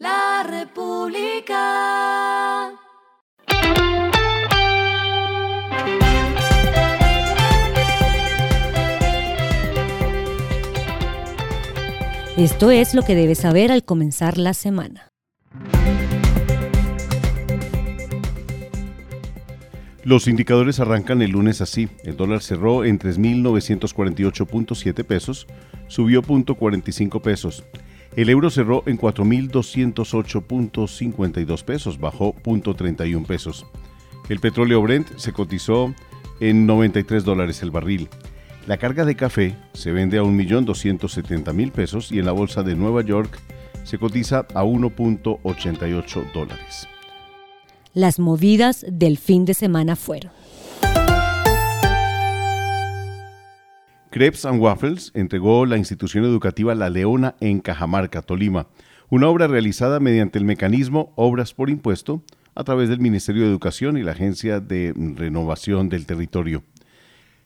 La República. Esto es lo que debes saber al comenzar la semana. Los indicadores arrancan el lunes así. El dólar cerró en 3.948.7 pesos, subió .45 pesos. El euro cerró en 4.208.52 pesos, bajó .31 pesos. El petróleo Brent se cotizó en 93 dólares el barril. La carga de café se vende a 1.270.000 pesos y en la bolsa de Nueva York se cotiza a 1.88 dólares. Las movidas del fin de semana fueron. Crepes and Waffles entregó la institución educativa La Leona en Cajamarca, Tolima, una obra realizada mediante el mecanismo Obras por Impuesto a través del Ministerio de Educación y la Agencia de Renovación del Territorio.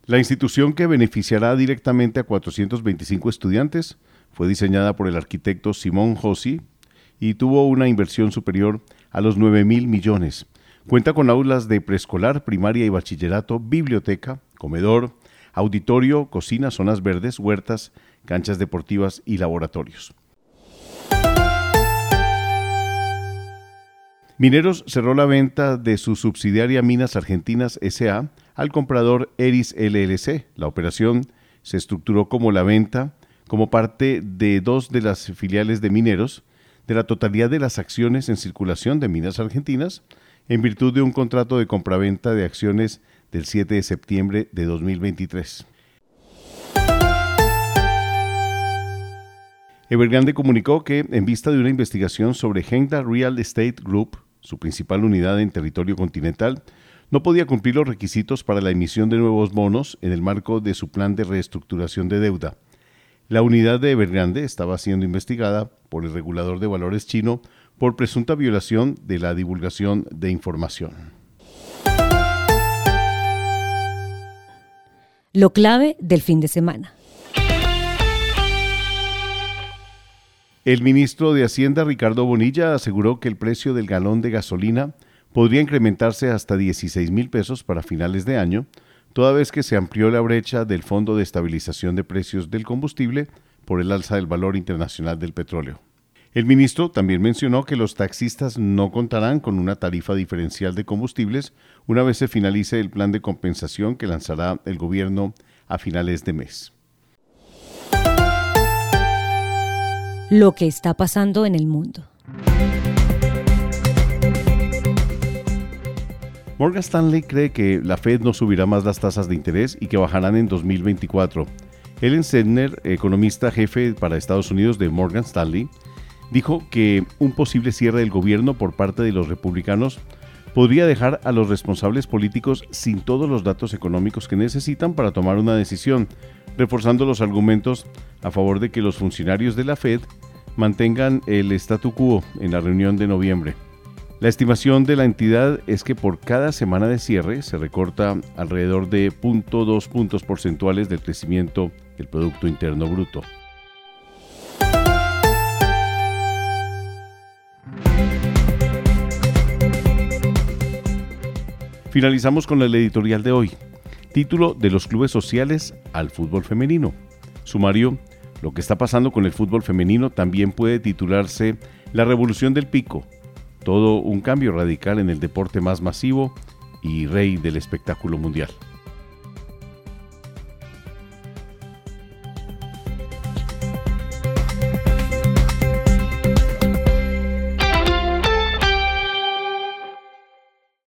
La institución que beneficiará directamente a 425 estudiantes fue diseñada por el arquitecto Simón Josi y tuvo una inversión superior a los 9 mil millones. Cuenta con aulas de preescolar, primaria y bachillerato, biblioteca, comedor, auditorio, cocina, zonas verdes, huertas, canchas deportivas y laboratorios. Mineros cerró la venta de su subsidiaria Minas Argentinas SA al comprador Eris LLC. La operación se estructuró como la venta como parte de dos de las filiales de mineros de la totalidad de las acciones en circulación de Minas Argentinas en virtud de un contrato de compraventa de acciones del 7 de septiembre de 2023. Evergrande comunicó que, en vista de una investigación sobre Hengda Real Estate Group, su principal unidad en territorio continental, no podía cumplir los requisitos para la emisión de nuevos bonos en el marco de su plan de reestructuración de deuda. La unidad de Evergrande estaba siendo investigada por el regulador de valores chino por presunta violación de la divulgación de información. Lo clave del fin de semana. El ministro de Hacienda, Ricardo Bonilla, aseguró que el precio del galón de gasolina podría incrementarse hasta 16 mil pesos para finales de año, toda vez que se amplió la brecha del Fondo de Estabilización de Precios del Combustible por el alza del valor internacional del petróleo. El ministro también mencionó que los taxistas no contarán con una tarifa diferencial de combustibles una vez se finalice el plan de compensación que lanzará el gobierno a finales de mes. Lo que está pasando en el mundo. Morgan Stanley cree que la Fed no subirá más las tasas de interés y que bajarán en 2024. Ellen Sedner, economista jefe para Estados Unidos de Morgan Stanley, dijo que un posible cierre del gobierno por parte de los republicanos podría dejar a los responsables políticos sin todos los datos económicos que necesitan para tomar una decisión, reforzando los argumentos a favor de que los funcionarios de la Fed mantengan el statu quo en la reunión de noviembre. La estimación de la entidad es que por cada semana de cierre se recorta alrededor de 0.2 puntos porcentuales del crecimiento del Producto Interno Bruto. Finalizamos con el editorial de hoy. Título de los clubes sociales al fútbol femenino. Sumario, lo que está pasando con el fútbol femenino también puede titularse La revolución del pico. Todo un cambio radical en el deporte más masivo y rey del espectáculo mundial.